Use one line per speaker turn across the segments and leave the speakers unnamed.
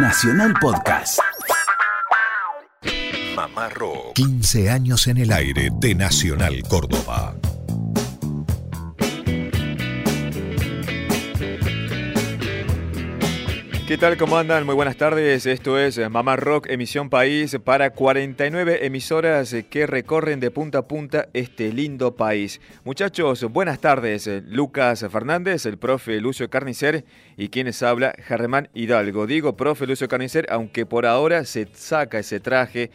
Nacional Podcast.
Mamá Rock. 15 años en el aire de Nacional Córdoba.
¿Qué tal? ¿Cómo andan? Muy buenas tardes. Esto es Mamá Rock, emisión país para 49 emisoras que recorren de punta a punta este lindo país. Muchachos, buenas tardes. Lucas Fernández, el profe Lucio Carnicer y quienes habla, Germán Hidalgo. Digo profe Lucio Carnicer, aunque por ahora se saca ese traje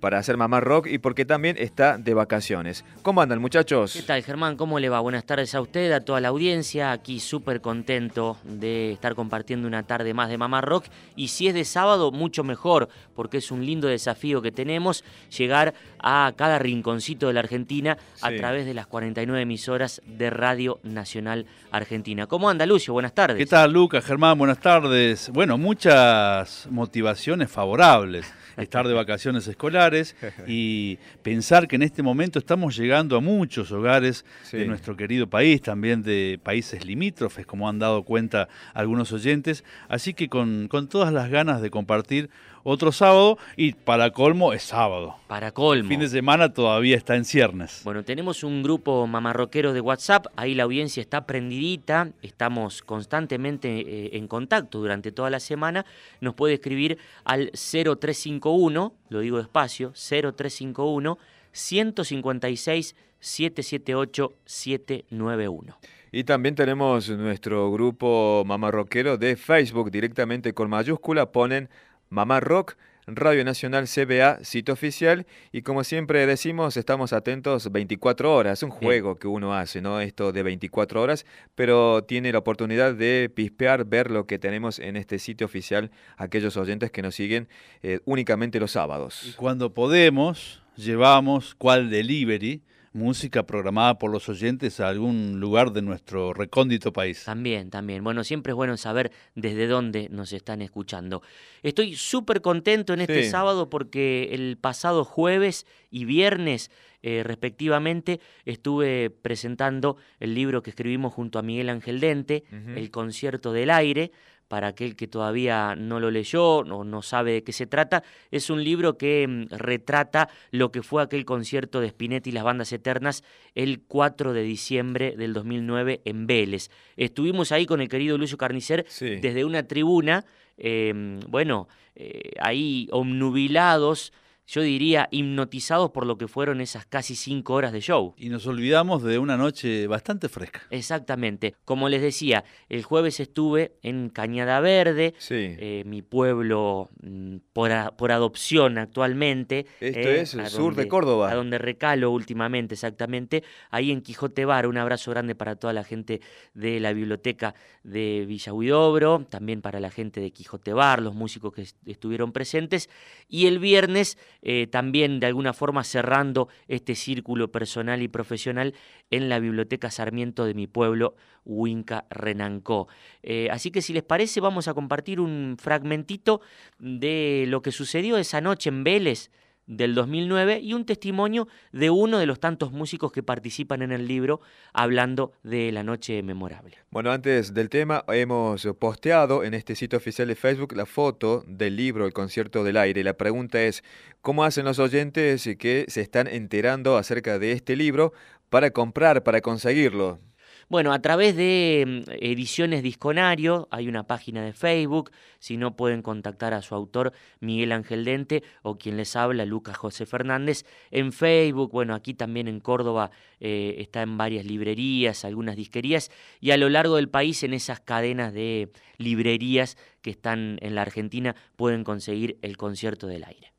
para hacer Mamá Rock y porque también está de vacaciones. ¿Cómo andan muchachos?
¿Qué tal Germán? ¿Cómo le va? Buenas tardes a usted, a toda la audiencia. Aquí súper contento de estar compartiendo una tarde más de Mamá Rock. Y si es de sábado, mucho mejor, porque es un lindo desafío que tenemos llegar a cada rinconcito de la Argentina a través de las 49 emisoras de Radio Nacional Argentina. ¿Cómo anda Lucio? Buenas tardes.
¿Qué tal Lucas, Germán? Buenas tardes. Bueno, muchas motivaciones favorables estar de vacaciones escolares y pensar que en este momento estamos llegando a muchos hogares de nuestro querido país, también de países limítrofes, como han dado cuenta algunos oyentes. Así que con, con todas las ganas de compartir otro sábado y para colmo es sábado.
Para colmo.
El fin de semana todavía está en ciernes.
Bueno, tenemos un grupo mamarroquero de WhatsApp, ahí la audiencia está prendidita, estamos constantemente eh, en contacto durante toda la semana. Nos puede escribir al 0351, lo digo despacio, 0351 156 778 791.
Y también tenemos nuestro grupo mamarroquero de Facebook, directamente con mayúscula, ponen Mamá Rock, Radio Nacional CBA, sitio oficial. Y como siempre decimos, estamos atentos 24 horas. Es un juego que uno hace, ¿no? Esto de 24 horas, pero tiene la oportunidad de pispear, ver lo que tenemos en este sitio oficial, aquellos oyentes que nos siguen eh, únicamente los sábados.
Y cuando podemos, llevamos cual delivery música programada por los oyentes a algún lugar de nuestro recóndito país.
También, también. Bueno, siempre es bueno saber desde dónde nos están escuchando. Estoy súper contento en este sábado porque el pasado jueves y viernes, eh, respectivamente, estuve presentando el libro que escribimos junto a Miguel Ángel Dente, El concierto del aire para aquel que todavía no lo leyó o no sabe de qué se trata, es un libro que mm, retrata lo que fue aquel concierto de Spinetti y las bandas eternas el 4 de diciembre del 2009 en Vélez. Estuvimos ahí con el querido Lucio Carnicer desde una tribuna, em, bueno, eh, ahí omnubilados yo diría, hipnotizados por lo que fueron esas casi cinco horas de show.
Y nos olvidamos de una noche bastante fresca.
Exactamente. Como les decía, el jueves estuve en Cañada Verde, eh, mi pueblo mm, por, por, adopción actualmente.
Esto eh, es el sur de Córdoba.
A donde recalo últimamente, exactamente. Ahí en Quijote Bar, un abrazo grande para toda la gente de la biblioteca de Villa Huidobro, también para la gente de Quijote Bar, los músicos que estuvieron presentes. Y el viernes eh, también de alguna forma cerrando este círculo personal y profesional en la Biblioteca Sarmiento de mi pueblo, Huinca Renancó. Eh, así que si les parece vamos a compartir un fragmentito de lo que sucedió esa noche en Vélez del 2009 y un testimonio de uno de los tantos músicos que participan en el libro hablando de la noche memorable.
Bueno, antes del tema, hemos posteado en este sitio oficial de Facebook la foto del libro El concierto del aire. La pregunta es, ¿cómo hacen los oyentes que se están enterando acerca de este libro para comprar, para conseguirlo?
Bueno, a través de mm, Ediciones Disconario hay una página de Facebook, si no pueden contactar a su autor Miguel Ángel Dente o quien les habla Lucas José Fernández en Facebook, bueno, aquí también en Córdoba eh, está en varias librerías, algunas disquerías y a lo largo del país en esas cadenas de librerías que están en la Argentina pueden conseguir el concierto del aire.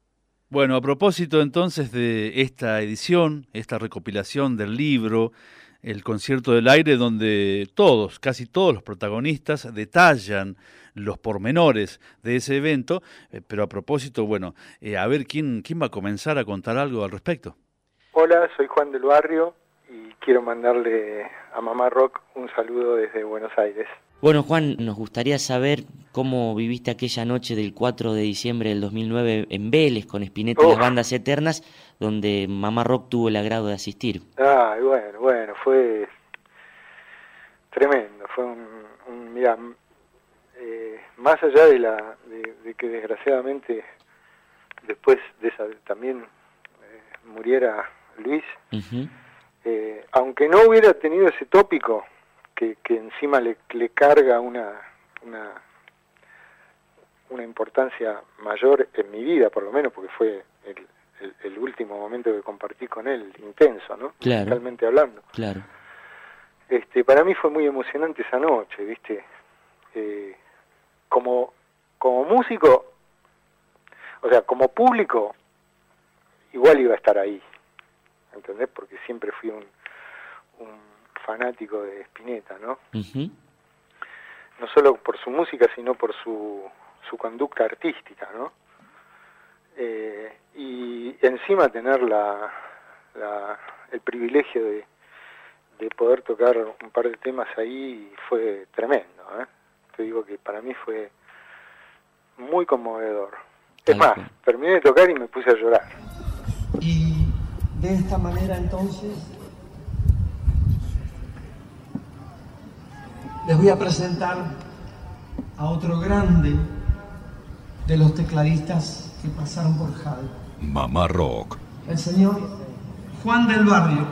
Bueno, a propósito entonces de esta edición, esta recopilación del libro, el concierto del aire donde todos, casi todos los protagonistas detallan los pormenores de ese evento, eh, pero a propósito, bueno, eh, a ver quién, quién va a comenzar a contar algo al respecto.
Hola, soy Juan del Barrio y quiero mandarle a Mamá Rock un saludo desde Buenos Aires.
Bueno, Juan, nos gustaría saber cómo viviste aquella noche del 4 de diciembre del 2009 en Vélez con Spinetta y las bandas eternas, donde Mamá Rock tuvo el agrado de asistir.
Ah, bueno, bueno, fue tremendo, fue un, mira, eh, más allá de, la, de, que desgraciadamente después de esa también eh, muriera Luis, eh, aunque no hubiera tenido ese tópico que, que encima le, le carga una, una, una importancia mayor en mi vida, por lo menos, porque fue el, el, último momento que compartí con él, intenso, ¿no?
Claro.
hablando.
Claro.
Este, para mí fue muy emocionante esa noche, ¿viste? Eh, como, como músico, o sea, como público, igual iba a estar ahí, ¿entendés? Porque siempre fui un, un fanático de Spinetta, ¿no? No solo por su música, sino por su, su conducta artística, ¿no? Eh, y encima tener la, la, el privilegio de, de poder tocar un par de temas ahí fue tremendo. ¿eh? Te digo que para mí fue muy conmovedor. Es más, terminé de tocar y me puse a llorar.
Y de esta manera entonces les voy a presentar a otro grande de los tecladistas que pasaron por Jal.
Mamá Rock.
El señor Juan del Barrio.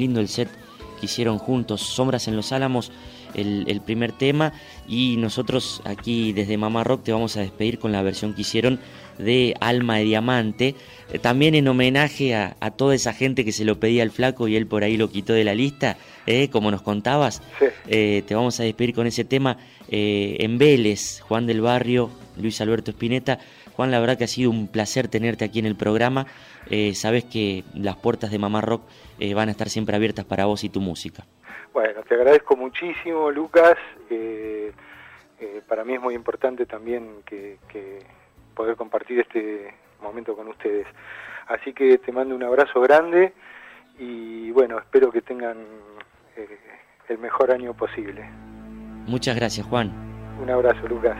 Lindo el set que hicieron juntos, Sombras en los Álamos, el, primer tema, y nosotros aquí desde Mamá Rock te vamos a despedir con la versión que hicieron de Alma de Diamante, eh, también en homenaje a, toda esa gente que se lo pedía al flaco y él por ahí lo quitó de la lista, eh, como nos contabas, eh, te vamos a despedir con ese tema en Vélez, Juan del Barrio, Luis Alberto Espineta, Juan, la verdad que ha sido un placer tenerte aquí en el programa. sabes que las puertas de Mamá Rock eh, van a estar siempre abiertas para vos y tu música.
Bueno, te agradezco muchísimo, Lucas. Eh, eh, para mí es muy importante también que, poder compartir este momento con ustedes. Así que te mando un abrazo grande y bueno, espero que tengan el mejor año posible.
Muchas gracias, Juan.
Un abrazo, Lucas.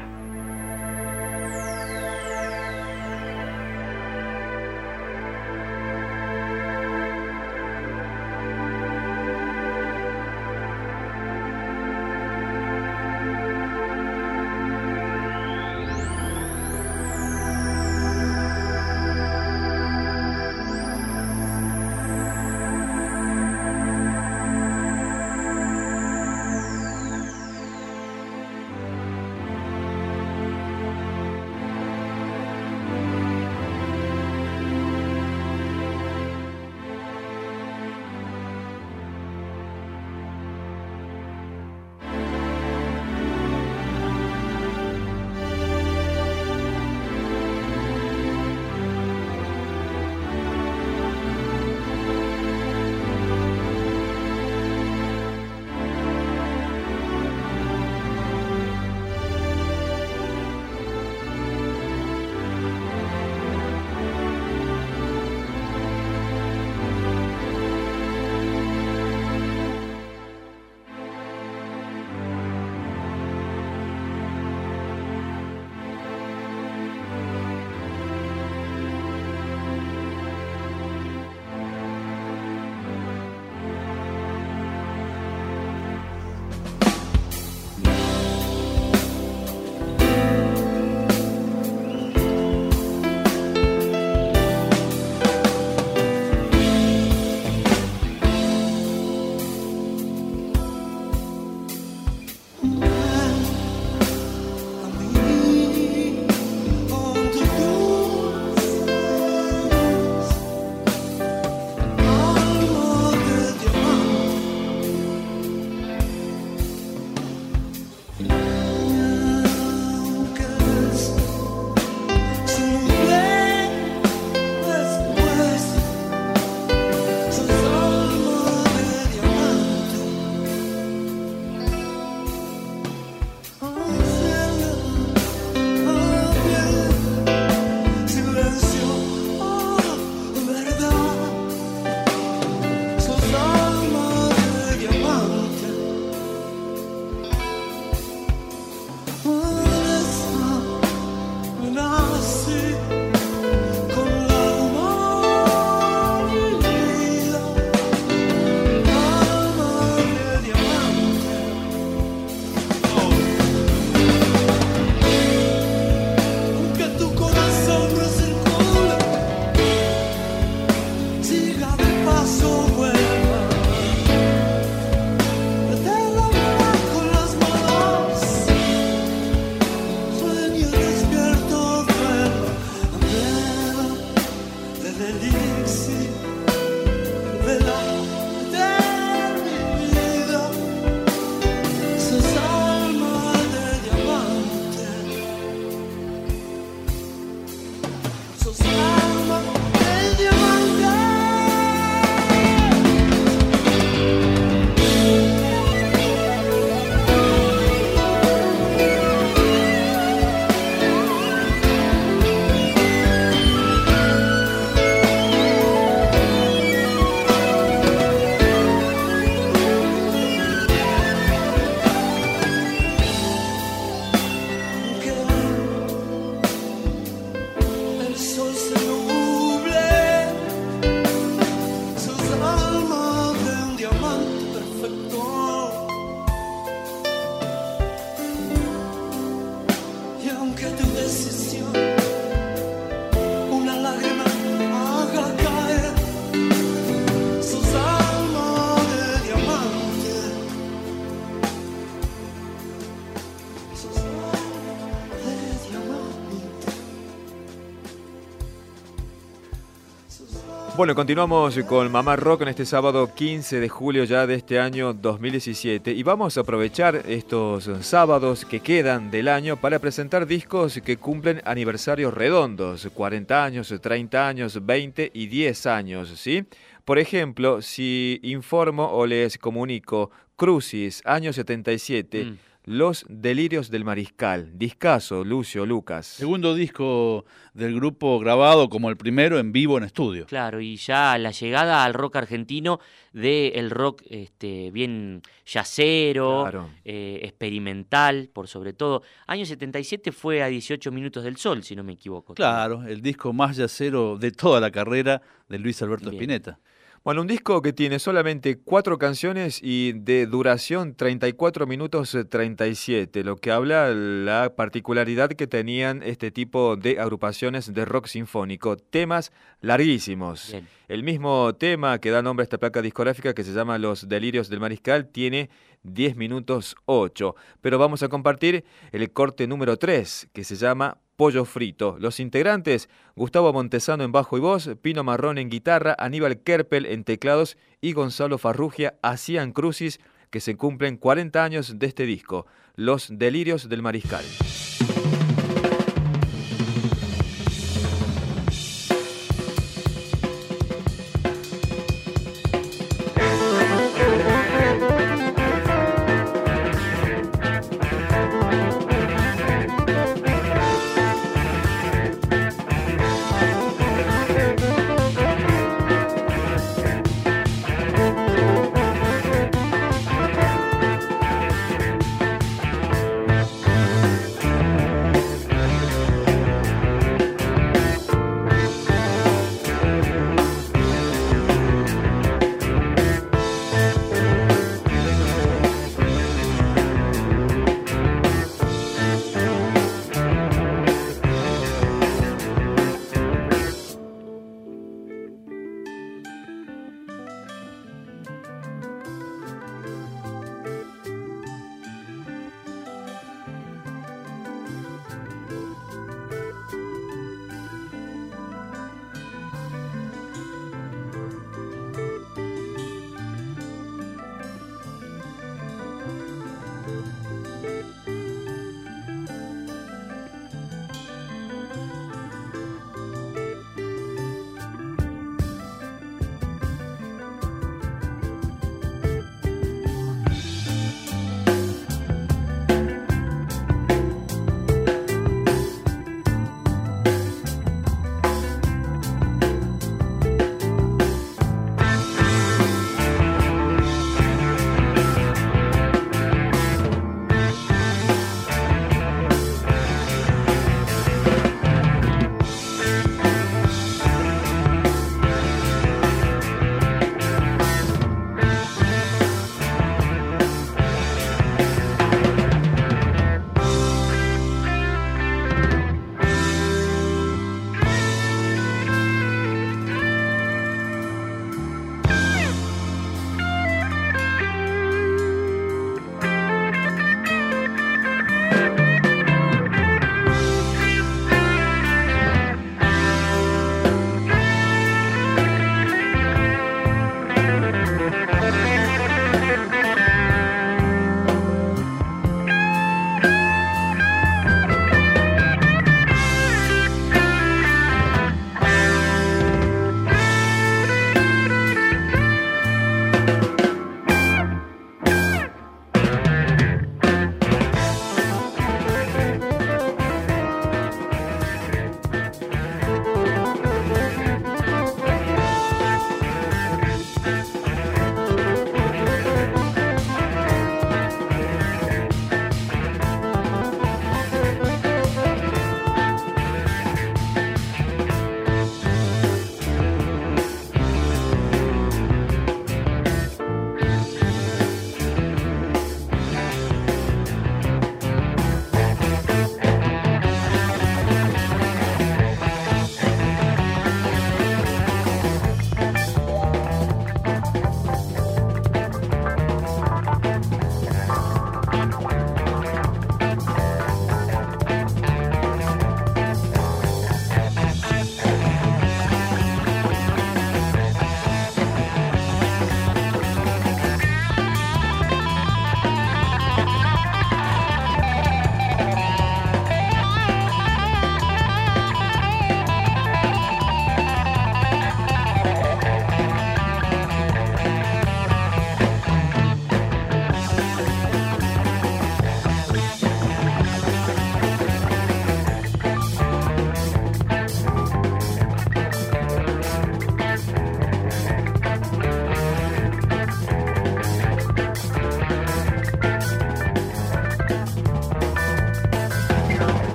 Bueno, continuamos con Mamá Rock en este sábado 15 de julio ya de este año 2017 y vamos a aprovechar estos sábados que quedan del año para presentar discos que cumplen aniversarios redondos, 40 años, 30 años, 20 y 10 años, ¿sí? Por ejemplo, si informo o les comunico Crucis, año 77, los Delirios del Mariscal, discaso, Lucio, Lucas.
Segundo disco del grupo grabado como el primero en vivo en estudio.
Claro, y ya la llegada al rock argentino del el rock este, bien yacero, eh, experimental, por sobre todo. Año 77 fue a 18 minutos del sol, si no me equivoco.
Claro, el disco más yacero de toda la carrera de Luis Alberto Spinetta.
Bueno, un disco que tiene solamente cuatro canciones y de duración 34 minutos 37, lo que habla la particularidad que tenían este tipo de agrupaciones de rock sinfónico. Temas larguísimos. El mismo tema que da nombre a esta placa discográfica que se llama Los Delirios del Mariscal tiene 10 minutos 8, pero vamos a compartir el corte número 3 que se llama Pollo Frito. Los integrantes, Gustavo Montesano en bajo y voz, Pino Marrón en guitarra, Aníbal Kerpel en teclados y Gonzalo Farrugia hacían crucis que se cumplen 40 años de este disco, Los Delirios del Mariscal.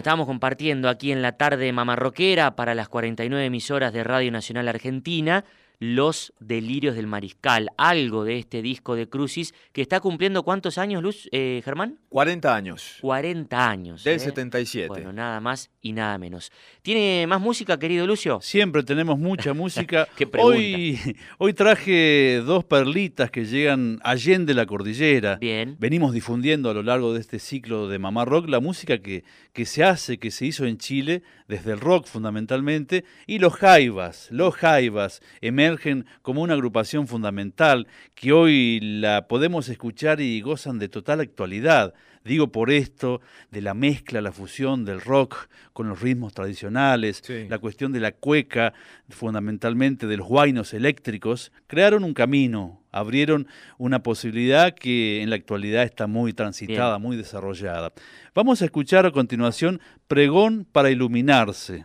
Estábamos compartiendo aquí en la tarde mamarroquera para las 49 emisoras de Radio Nacional Argentina los Delirios del Mariscal, algo de este disco de Crucis que está cumpliendo cuántos años, Luz, eh, Germán?
40 años.
40 años.
Del
¿eh?
77.
Bueno, nada más y nada menos. ¿Tiene más música, querido Lucio?
Siempre tenemos mucha música.
Qué pregunta.
hoy, hoy traje dos perlitas que llegan allende la cordillera.
Bien.
Venimos difundiendo a lo largo de este ciclo de Mamá Rock la música que, que se hace, que se hizo en Chile, desde el rock fundamentalmente, y los jaivas. Los jaivas emergen como una agrupación fundamental que hoy la podemos escuchar y gozan de total actualidad. Digo por esto, de la mezcla, la fusión del rock con los ritmos tradicionales,
Sí.
la cuestión de la cueca, fundamentalmente de los guainos eléctricos, crearon un camino, abrieron una posibilidad que en la actualidad está muy transitada, muy desarrollada. Vamos a escuchar a continuación Pregón para Iluminarse.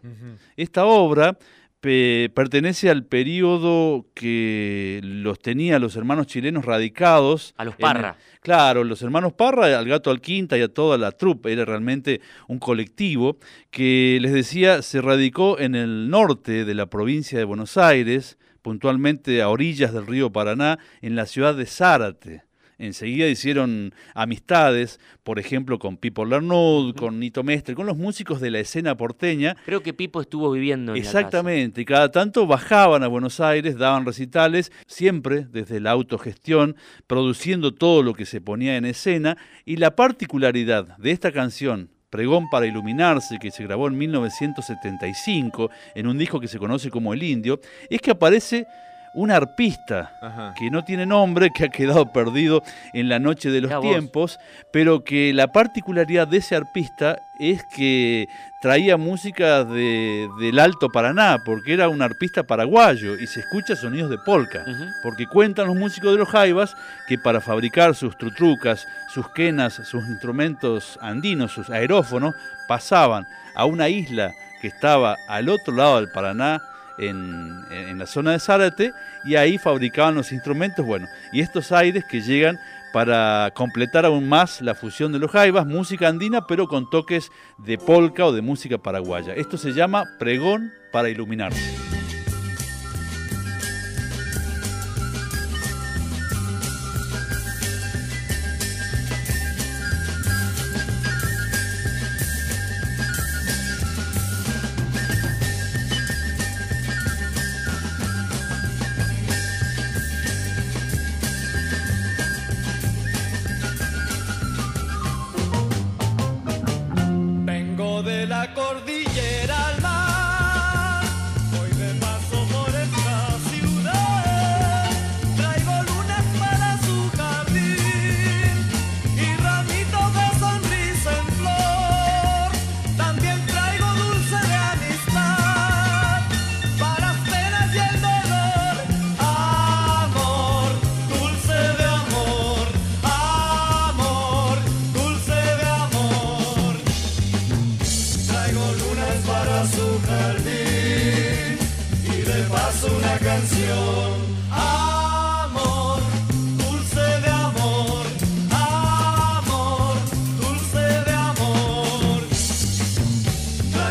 Esta obra pe- pertenece al periodo que los tenía los hermanos chilenos radicados.
A los
el-
Parra.
claro, los hermanos Parra, al Gato Alquinta y a toda la trupe. Era realmente un colectivo que, les decía, se radicó en el norte de la provincia de Buenos Aires, puntualmente a orillas del río Paraná, en la ciudad de Zárate. Enseguida hicieron amistades, por ejemplo, con Pipo Lernud, con Nito Mestre, con los músicos de la escena porteña,
Creo que Pipo estuvo viviendo en la casa.
Exactamente, y cada tanto bajaban a Buenos Aires, daban recitales, siempre desde la autogestión, produciendo todo lo que se ponía en escena, y la particularidad de esta canción, Pregón para Iluminarse, que se grabó en 1975, en un disco que se conoce como El Indio, es que aparece un arpista
Ajá.
que no tiene nombre, que ha quedado perdido en la noche de los
Mirá vos.
tiempos, pero que la particularidad de ese arpista es que traía música de- del Alto Paraná, porque era un arpista paraguayo y se escucha sonidos de polka.
Ujú.
Porque cuentan los músicos de los Jaivas que para fabricar sus trutrucas, sus quenas, sus instrumentos andinos, sus aerófonos, pasaban a una isla que estaba al otro lado del Paraná, en, en la zona de Zárate, y ahí fabricaban los instrumentos, bueno, y estos aires que llegan para completar aún más la fusión de los jaivas, música andina, pero con toques de polka o de música paraguaya. Esto se llama pregón para iluminarse.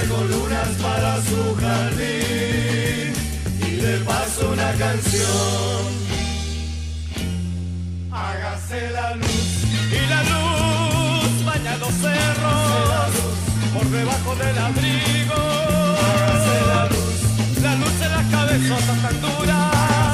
Traigo lunas para su jardín y de paso una canción. Hágase la luz y la luz baña los cerros por debajo del abrigo. Hágase la luz, la luz en las cabezotas tan duras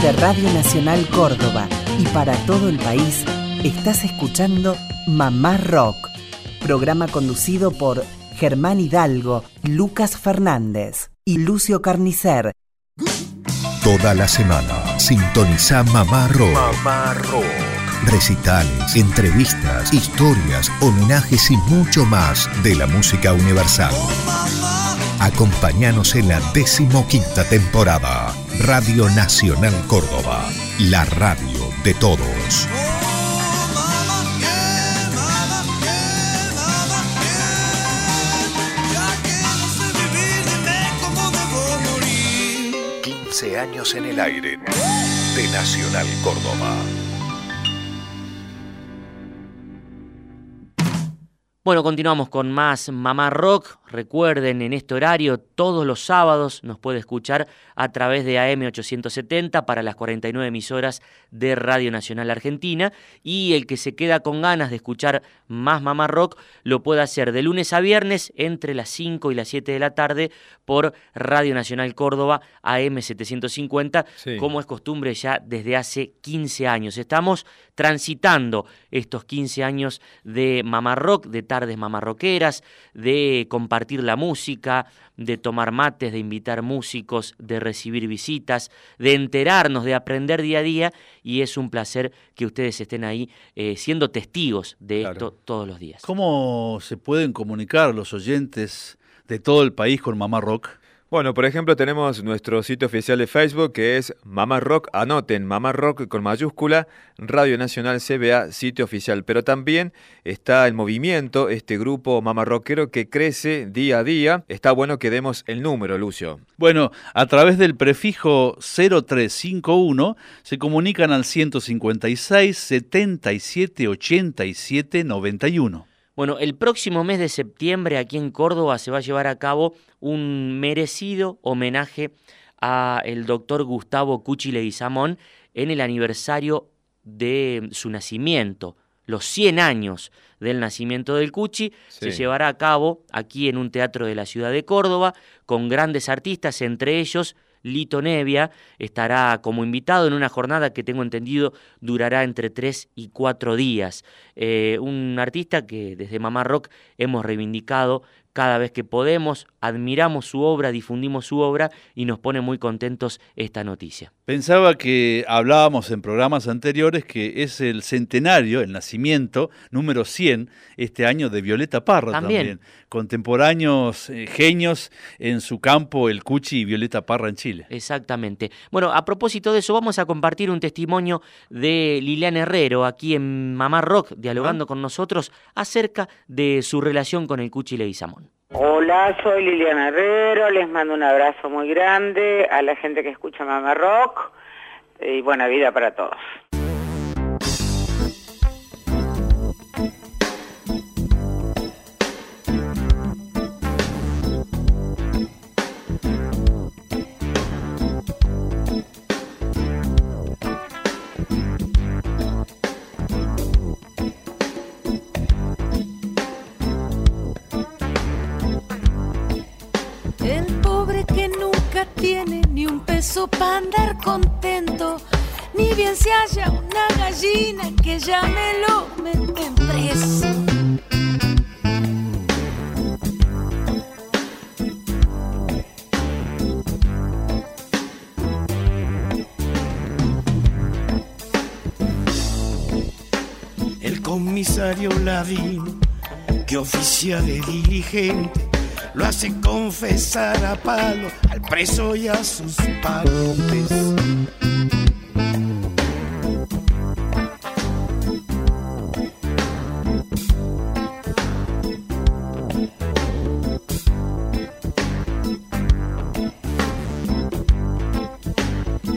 Desde Radio Nacional Córdoba, y para todo el país, estás escuchando Mamá Rock, programa conducido por Germán Hidalgo, Lucas Fernández y Lucio Carnicer.
Toda la semana, sintoniza Mamá Rock.
Mamá Rock.
Recitales, entrevistas, historias, homenajes y mucho más de la música universal. Acompáñanos en la decimoquinta temporada. Radio Nacional Córdoba, la radio de todos. años en el aire de Nacional Córdoba.
Bueno, continuamos con más Mamá Rock. Recuerden, en este horario, todos los sábados nos puede escuchar a través de AM870 para las 49 emisoras de Radio Nacional Argentina. Y el que se queda con ganas de escuchar más Mamá Rock lo puede hacer de lunes a viernes entre las 5 y las 7 de la tarde por Radio Nacional Córdoba AM750, como es costumbre ya desde hace 15 años. Estamos transitando estos 15 años de Mamá Rock, de tardes mamarroqueras, de compartir la música, de tomar mates, de invitar músicos, de recibir visitas, de enterarnos, de aprender día a día y es un placer que ustedes estén ahí eh, siendo testigos de esto todos los días.
¿Cómo se pueden comunicar los oyentes de todo el país con Mamá Rock?
Bueno, por ejemplo, tenemos nuestro sitio oficial de Facebook que es Mamá Rock, anoten, Mamá Rock con mayúscula, Radio Nacional CBA, sitio oficial. Pero también está el movimiento, este grupo Mamá Rockero que crece día a día. Está bueno que demos el número, Lucio.
Bueno, a través del prefijo 0351 se comunican al 156 77 87 91.
Bueno, el próximo mes de septiembre aquí en Córdoba se va a llevar a cabo un merecido homenaje a el doctor Gustavo Cuchi Leguizamón en el aniversario de su nacimiento, los 100 años del nacimiento del Cuchi, se llevará a cabo aquí en un teatro de la ciudad de Córdoba con grandes artistas, entre ellos Lito Nevia estará como invitado en una jornada que tengo entendido durará entre tres y cuatro días. Eh, un artista que desde Mamá Rock hemos reivindicado cada vez que podemos, admiramos su obra, difundimos su obra y nos pone muy contentos esta noticia.
Pensaba que hablábamos en programas anteriores que es el centenario, el nacimiento número 100 este año de Violeta Parra también. Contemporáneos eh, genios en su campo, el Cuchi y Violeta Parra en Chile.
Exactamente. Bueno, a propósito de eso, vamos a compartir un testimonio de Liliana Herrero aquí en Mamá Rock, dialogando con nosotros acerca de su relación con el Cuchi Leguizamón.
Hola, soy Liliana Herrero, les mando un abrazo muy grande a la gente que escucha Mama Rock y buena vida para todos.
Tiene ni un peso para andar contento, ni bien se haya una gallina que ya me lo meten preso.
El comisario Ladino, que oficia de dirigente, lo hace confesar a palo al preso y a sus parientes.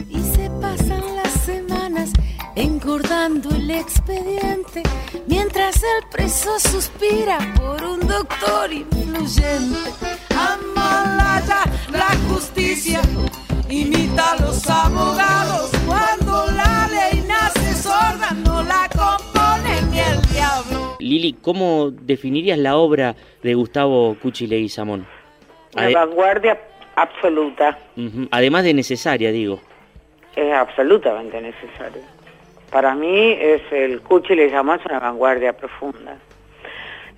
Y se pasan las semanas engordando el expediente mientras el preso suspira por un doctor influyente. Amalaya la justicia, imita a los abogados. Cuando la ley nace sorda, no la compone ni el diablo.
Lili, ¿cómo definirías la obra de Gustavo Cuchi Leguizamón?
Una vanguardia absoluta.
Además de necesaria, digo.
Es absolutamente necesaria. Para mí es el Cuchi le llamó es una vanguardia profunda.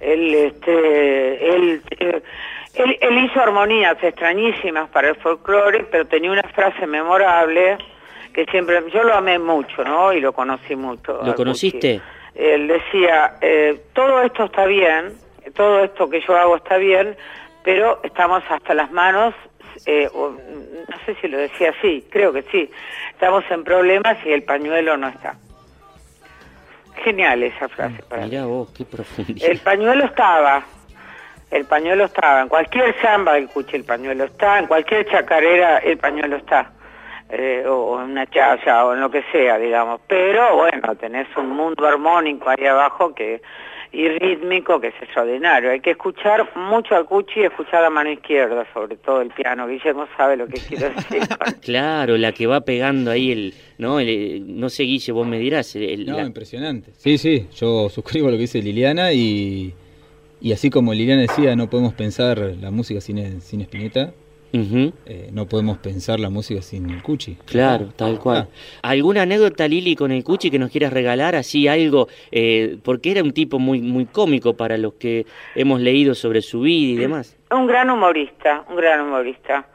Él, este, él, él, él hizo armonías extrañísimas para el folclore, pero tenía una frase memorable que siempre, yo lo amé mucho, ¿no? Y lo conocí mucho.
¿Lo conociste?
Él decía, eh, todo esto está bien, todo esto que yo hago está bien, pero estamos hasta las manos, eh, no sé si lo decía así, creo que sí, estamos en problemas y el pañuelo no está. Genial esa frase para
Mirá vos, qué profundidad.
El pañuelo estaba, el pañuelo estaba, en cualquier samba del cuche el pañuelo está, en cualquier chacarera el pañuelo está. Eh, o en una chaya o en lo que sea, digamos. Pero bueno, tenés un mundo armónico ahí abajo que y rítmico que es extraordinario. Hay que escuchar mucho al Cuchi y escuchar la mano izquierda, sobre todo el piano. Guillermo sabe lo que quiero decir.
claro, la que va pegando ahí el... No, el, no sé, Guille, vos me dirás. El,
no, impresionante. Sí, sí, yo suscribo lo que dice Liliana y, y así como Liliana decía, no podemos pensar la música sin, sin Spinetta. Eh, no podemos pensar la música sin el Cuchi.
Claro, tal cual. Ah. ¿Alguna anécdota, Lili, con el Cuchi que nos quieras regalar? Así algo, eh, porque era un tipo muy, muy cómico para los que hemos leído sobre su vida y demás.
Un gran humorista, un gran humorista.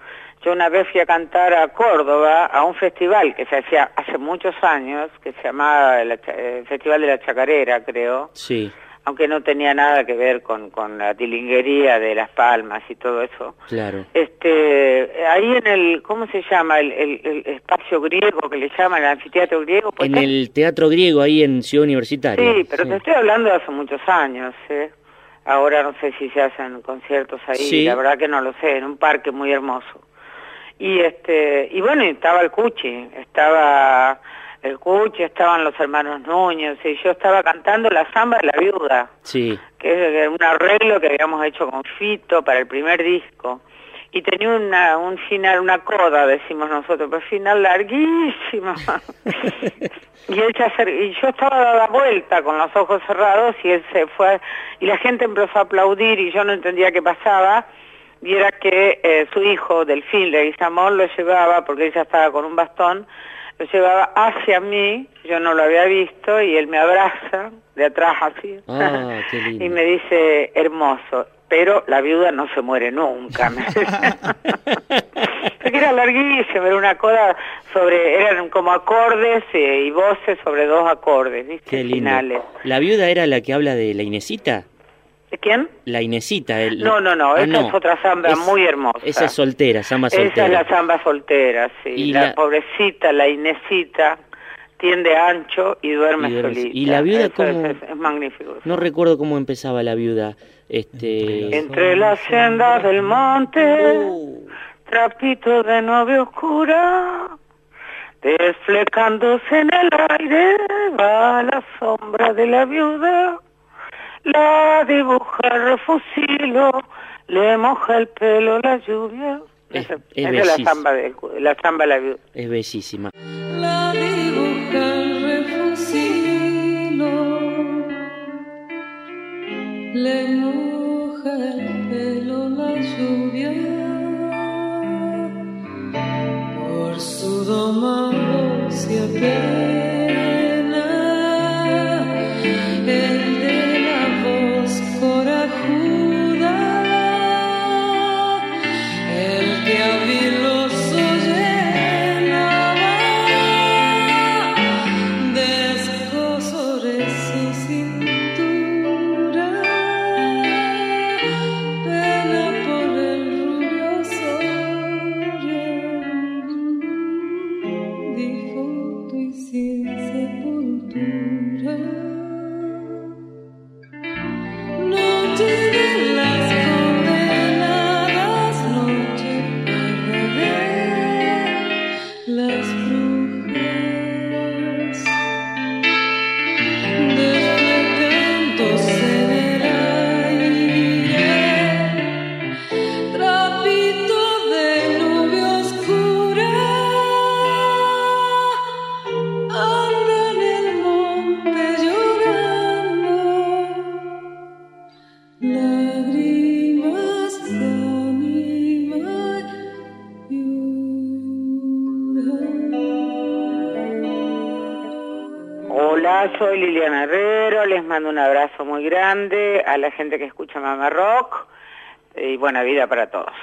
Yo una vez fui a cantar a Córdoba a un festival que se hacía hace muchos años, que se llamaba el Festival de la Chacarera, creo.
Sí
aunque no tenía nada que ver con, con la tilinguería de Las Palmas y todo eso.
Claro.
Este, ahí en el, ¿cómo se llama? El, el, espacio griego que le llaman, el anfiteatro griego.
En el teatro griego ahí en Ciudad Universitaria.
Sí, pero te estoy hablando de hace muchos años, ¿eh? Ahora no sé si se hacen conciertos ahí, la verdad que no lo sé, en un parque muy hermoso. Y este, y bueno, estaba el Cuchi, estaba el Cuchi, estaban los hermanos Núñez, y yo estaba cantando la samba de la viuda,
sí.
que es un arreglo que habíamos hecho con Fito para el primer disco. Y tenía una, un final, una coda, decimos nosotros, pero final larguísima. y, él y yo estaba dada vuelta con los ojos cerrados y él se fue, y la gente empezó a aplaudir y yo no entendía qué pasaba. Y era que eh, su hijo, Delfín Leguizamón, lo llevaba, porque ella estaba con un bastón, lo llevaba hacia mí, yo no lo había visto, y él me abraza de atrás así,
ah,
y me dice, hermoso, pero la viuda no se muere nunca. Porque era larguísimo, era una coda sobre, eran como acordes eh, y voces sobre dos acordes, ¿viste? Finales.
¿La viuda era la que habla de la Inesita?
¿De quién?
La Inesita. El...
No, no, no, ah, esa es otra samba muy hermosa.
Esa es soltera, samba soltera.
Esa es la samba soltera, sí. Y la, pobrecita, la Inesita, tiende ancho y duerme, solita.
¿Y la viuda cómo?
Es, magnífico.
No recuerdo cómo empezaba la viuda. Este...
Entre las sendas del monte, uh. trapito de novia oscura, desflecándose en el aire, va la sombra de la viuda la dibuja el refusilo, le moja el pelo la lluvia.
Es,
es, la samba de la samba la viuda.
Es bellísima.
La dibuja el refusilo, le moja el pelo la lluvia. Por su domado se apena.
A la gente que escucha Mama Rock y buena vida para todos.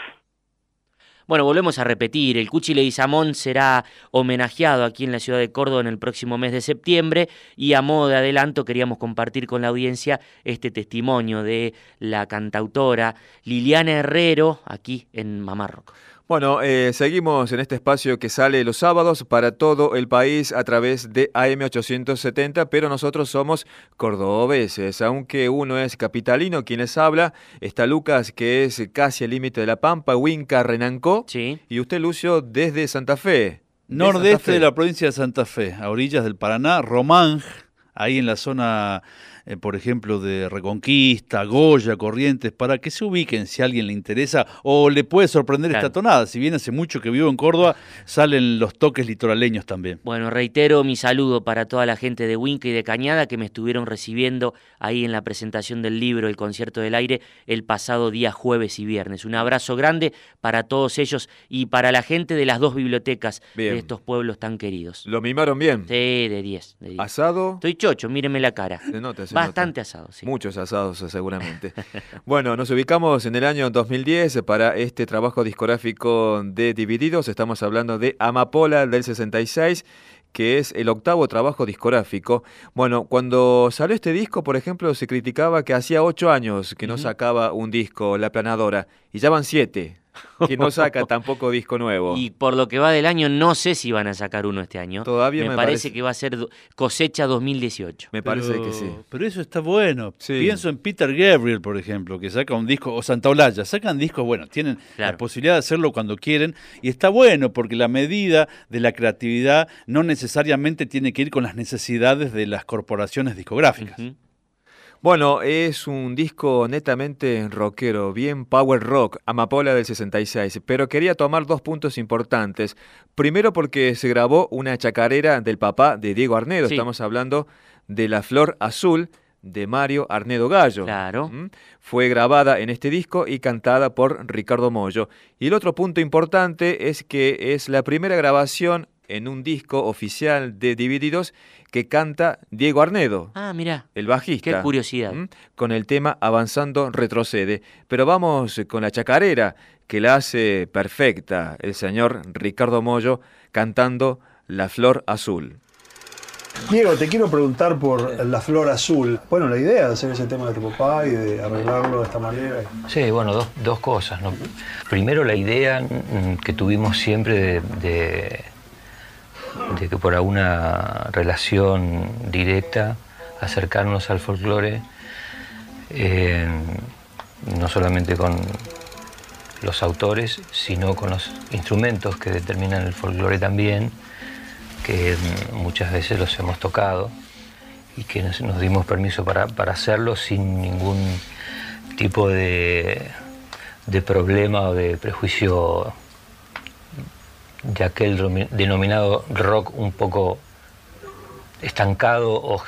Bueno, volvemos a repetir, el Cuchi Leguizamón será homenajeado aquí en la ciudad de Córdoba en el próximo mes de septiembre y a modo de adelanto queríamos compartir con la audiencia este testimonio de la cantautora Liliana Herrero aquí en Mamá.
Bueno, eh, seguimos en este espacio que sale los sábados para todo el país a través de AM870, pero nosotros somos cordobeses, aunque uno es capitalino quien les habla, está Lucas que es casi al límite de La Pampa, Huinca, Renancó, y usted Lucio desde Santa Fe.
Nordeste de la provincia de Santa Fe, a orillas del Paraná, Román, ahí en la zona eh, por ejemplo, de Reconquista, Goya, Corrientes, para que se ubiquen si a alguien le interesa o le puede sorprender esta tonada. Si bien hace mucho que vivo en Córdoba, salen los toques litoraleños también.
Bueno, reitero mi saludo para toda la gente de Huinca y de Cañada que me estuvieron recibiendo ahí en la presentación del libro El Concierto del Aire el pasado día jueves y viernes. Un abrazo grande para todos ellos y para la gente de las dos bibliotecas de estos pueblos tan queridos.
¿Lo mimaron bien?
Sí, de 10.
¿Asado?
Estoy chocho, míreme la cara.
Se nota,
Bastante asado, sí.
Muchos asados, seguramente. bueno, nos ubicamos en el año 2010 para este trabajo discográfico de Divididos. Estamos hablando de Amapola del 66 que es el octavo trabajo discográfico. Bueno, cuando salió este disco, por ejemplo, se criticaba que hacía ocho años que no sacaba un disco, La Planadora, y ya van siete que no saca tampoco disco nuevo.
Y por lo que va del año, no sé si van a sacar uno este año. Todavía me, parece, que va a ser cosecha 2018.
Me parece que sí.
Pero eso está bueno. Pienso en Peter Gabriel, por ejemplo, que saca un disco, o Santa Olalla, sacan discos, bueno, tienen la posibilidad de hacerlo cuando quieren, y está bueno porque la medida de la creatividad no necesariamente tiene que ir con las necesidades de las corporaciones discográficas.
Bueno, es un disco netamente rockero, bien power rock, Amapola del 66, pero quería tomar dos puntos importantes. Primero porque se grabó una chacarera del papá de Diego Arnedo, estamos hablando de La Flor Azul de Mario Arnedo Gallo.
Claro.
Fue grabada en este disco y cantada por Ricardo Mollo. Y el otro punto importante es que es la primera grabación en un disco oficial de Divididos que canta Diego Arnedo.
Ah, mira.
El bajista.
Qué curiosidad.
Con el tema Avanzando Retrocede. Pero vamos con la chacarera, que la hace perfecta el señor Ricardo Mollo cantando La Flor Azul.
Diego, te quiero preguntar por La Flor Azul. Bueno, la idea de hacer ese tema de tu papá y de arreglarlo de esta manera.
Sí, bueno, dos, dos cosas. ¿no? Primero, la idea mm, que tuvimos siempre de de que por alguna relación directa acercarnos al folclore, eh, no solamente con los autores, sino con los instrumentos que determinan el folclore también, que muchas veces los hemos tocado y que nos, dimos permiso para, hacerlo sin ningún tipo de, de problema o de prejuicio de aquel denominado rock un poco estancado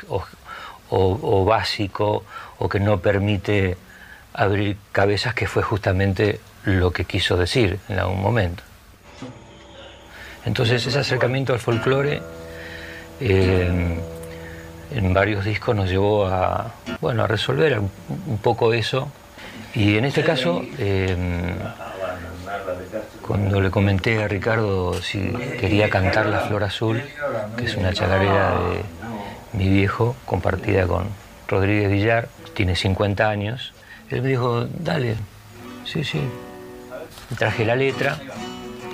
o, básico o que no permite abrir cabezas, que fue justamente lo que quiso decir en algún momento. Entonces ese acercamiento al folclore eh, en varios discos nos llevó a, bueno, a resolver un poco eso. Y en este caso, eh, cuando le comenté a Ricardo si quería cantar La Flor Azul, que es una chacarera de mi viejo, compartida con Rodríguez Villar, tiene 50 años, él me dijo, dale, sí, sí. traje la letra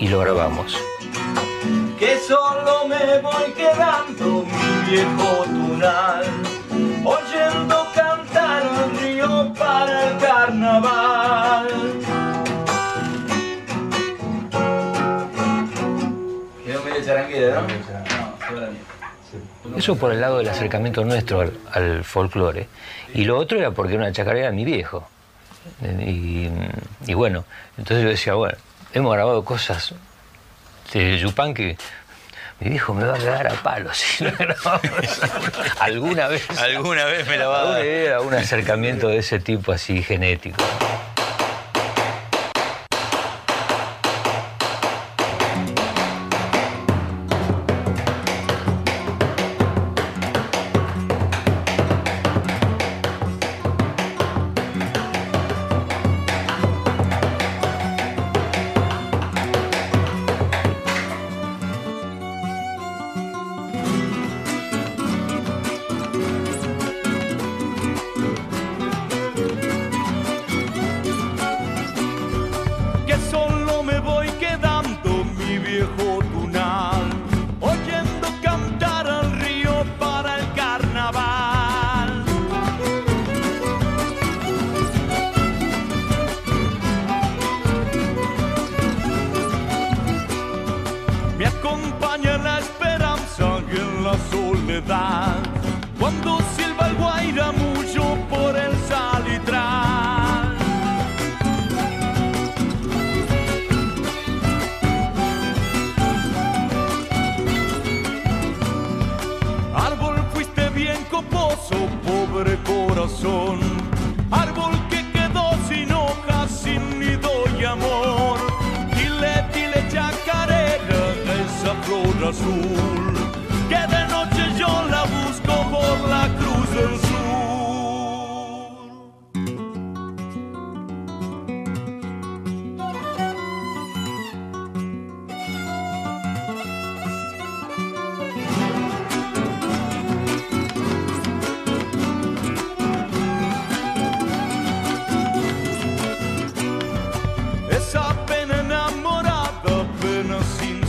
y lo grabamos.
Que solo me voy quedando mi viejo tunal, oyendo cantar río para el carnaval.
Eso por el lado del acercamiento nuestro al, folclore. Y lo otro era porque era una chacarera de mi viejo. Y, bueno, entonces yo decía, bueno, hemos grabado cosas de Yupan que mi viejo me va a quedar a palos si alguna vez.
Alguna vez me la va a dar.
un acercamiento de ese tipo así genético.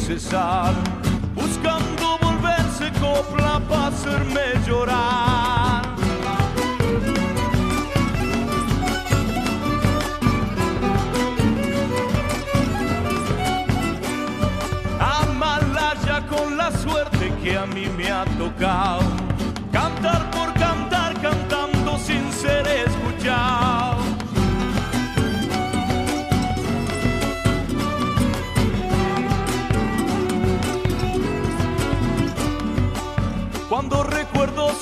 Cesar, buscando volverse copla para hacerme llorar. Amalaya con la suerte que a mí me ha tocado,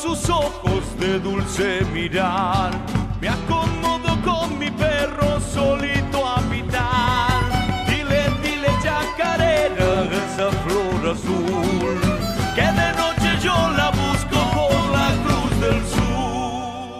sus ojos de dulce mirar,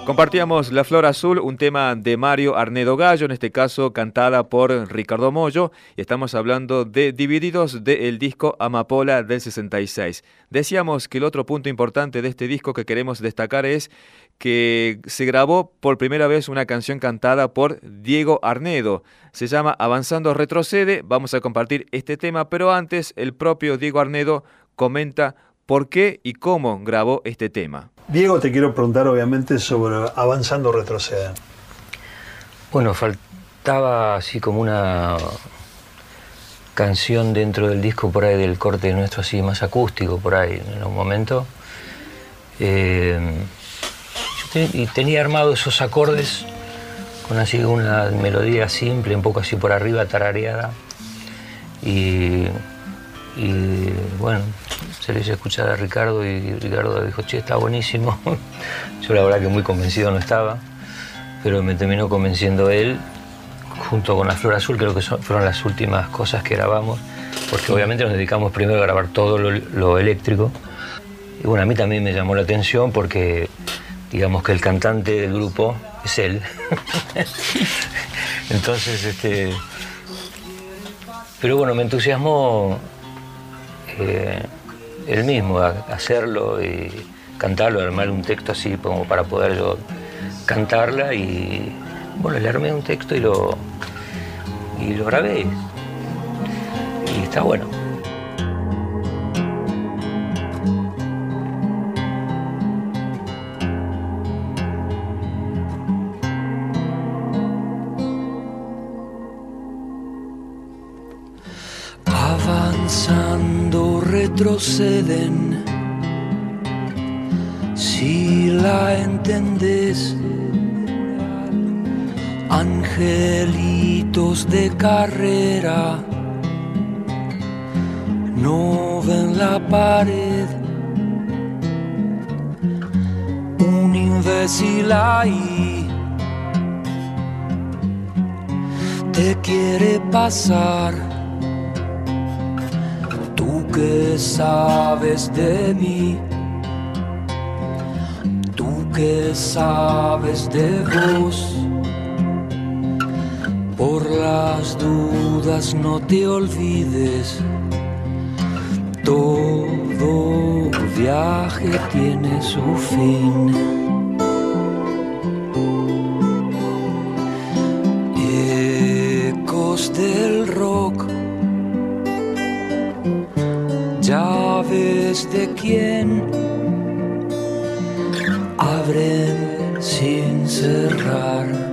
Compartíamos La Flor Azul, un tema de Mario Arnedo Gallo, en este caso cantada por Ricardo Mollo, y estamos hablando de Divididos del disco Amapola del 66. Decíamos que el otro punto importante de este disco que queremos destacar es que se grabó por primera vez una canción cantada por Diego Arnedo. Se llama Avanzando Retrocede, vamos a compartir este tema, pero antes el propio Diego Arnedo comenta por qué y cómo grabó este tema.
Diego, te quiero preguntar obviamente sobre Avanzando Retroceden.
Bueno, faltaba así como una canción dentro del disco por ahí del corte nuestro así más acústico por ahí en un momento. Eh, y tenía armado esos acordes con así una melodía simple, un poco así por arriba, tarareada. Y, bueno, se hice escuchar a Ricardo y Ricardo dijo, che, está buenísimo. Yo la verdad que muy convencido no estaba, pero me terminó convenciendo él junto con La Flor Azul, creo que son- fueron las últimas cosas que grabamos, porque obviamente nos dedicamos primero a grabar todo lo, lo eléctrico. Y bueno, a mí también me llamó la atención porque digamos que el cantante del grupo es él. Entonces, este... Pero bueno, me entusiasmó eh, él mismo a hacerlo y cantarlo, armar un texto así como para poder yo cantarla y bueno, le armé un texto y lo, y lo grabé. Y está bueno.
Retroceden, si la entendés, angelitos de carrera, no ven la pared, un imbécil ahí te quiere pasar. Tú que sabes de mí, tú que sabes de vos, por las dudas no te olvides, todo viaje tiene su fin. De quién abren sin cerrar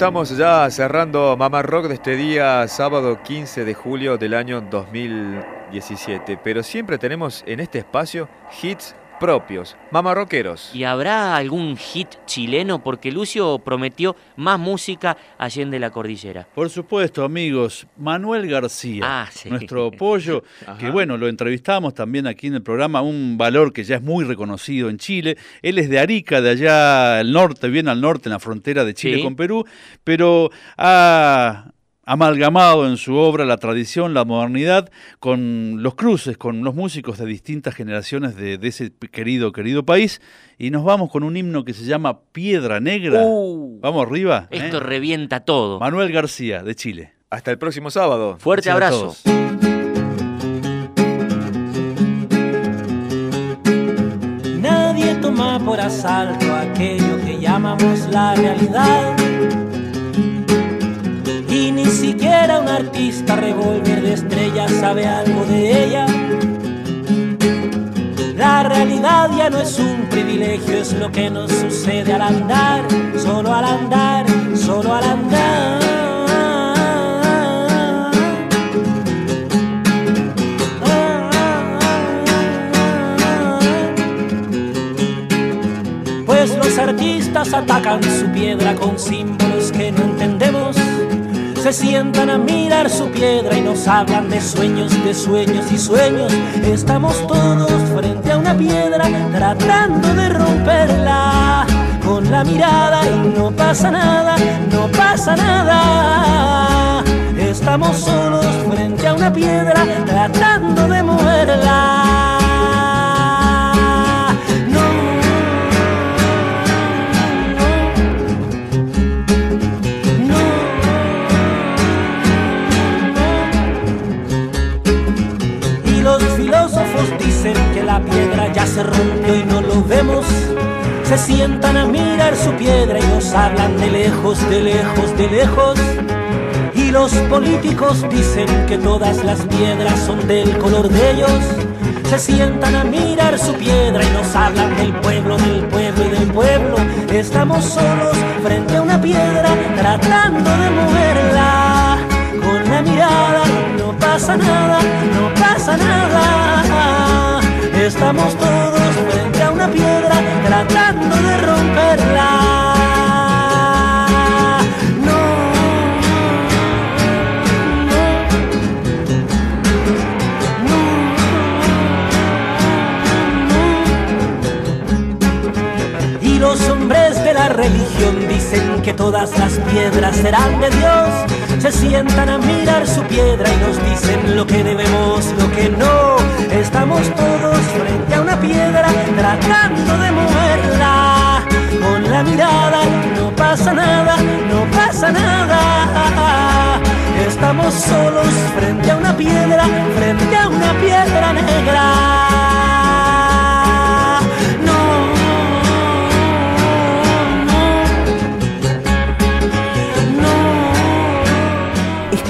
estamos ya cerrando Mamá Rock de este día, sábado 15 de julio del año 2017. Pero siempre tenemos en este espacio hits propios, mamarroqueros.
¿Y habrá algún hit chileno? Porque Lucio prometió más música allende la cordillera.
Por supuesto, amigos. Manuel García,
Ah, sí.
nuestro pollo, que bueno, lo entrevistamos también aquí en el programa, un valor que ya es muy reconocido en Chile. Él es de Arica, de allá al norte, bien al norte, en la frontera de Chile
Sí.
con Perú, pero ha amalgamado en su obra la tradición, la modernidad, con los cruces, con los músicos de distintas generaciones de, de ese querido, querido país. Y nos vamos con un himno que se llama Piedra Negra.
Uh.
vamos arriba. ¿eh?
Esto revienta todo.
Manuel García, de Chile.
Hasta el próximo sábado.
Fuerte
Gracias a
abrazo.
todos.
Nadie toma por asalto aquello que llamamos la realidad. Ni siquiera un artista revólver de estrellas sabe algo de ella. La realidad ya no es un privilegio, es lo que nos sucede al andar, solo al andar, solo al andar. Pues los artistas atacan su piedra con símbolos. Se sientan a mirar su piedra y nos hablan de sueños, de sueños y sueños. Estamos todos frente a una piedra tratando de romperla con la mirada y no pasa nada, no pasa nada. Estamos solos frente a una piedra tratando de moverla. La piedra ya se rompió y no lo vemos. Se sientan a mirar su piedra y nos hablan de lejos, de lejos, de lejos. Y los políticos dicen que todas las piedras son del color de ellos. Se sientan a mirar su piedra y nos hablan del pueblo, del pueblo y del pueblo. Estamos solos frente a una piedra tratando de moverla con la mirada. No pasa nada, no pasa nada. Estamos todos frente a una piedra tratando de romperla. Y los hombres de la religión dicen todas las piedras serán de Dios. Se sientan a mirar su piedra y nos dicen lo que debemos, lo que no. Estamos todos frente a una piedra tratando de moverla. Con la mirada no pasa nada, no pasa nada. Estamos solos frente a una piedra, frente a una piedra negra.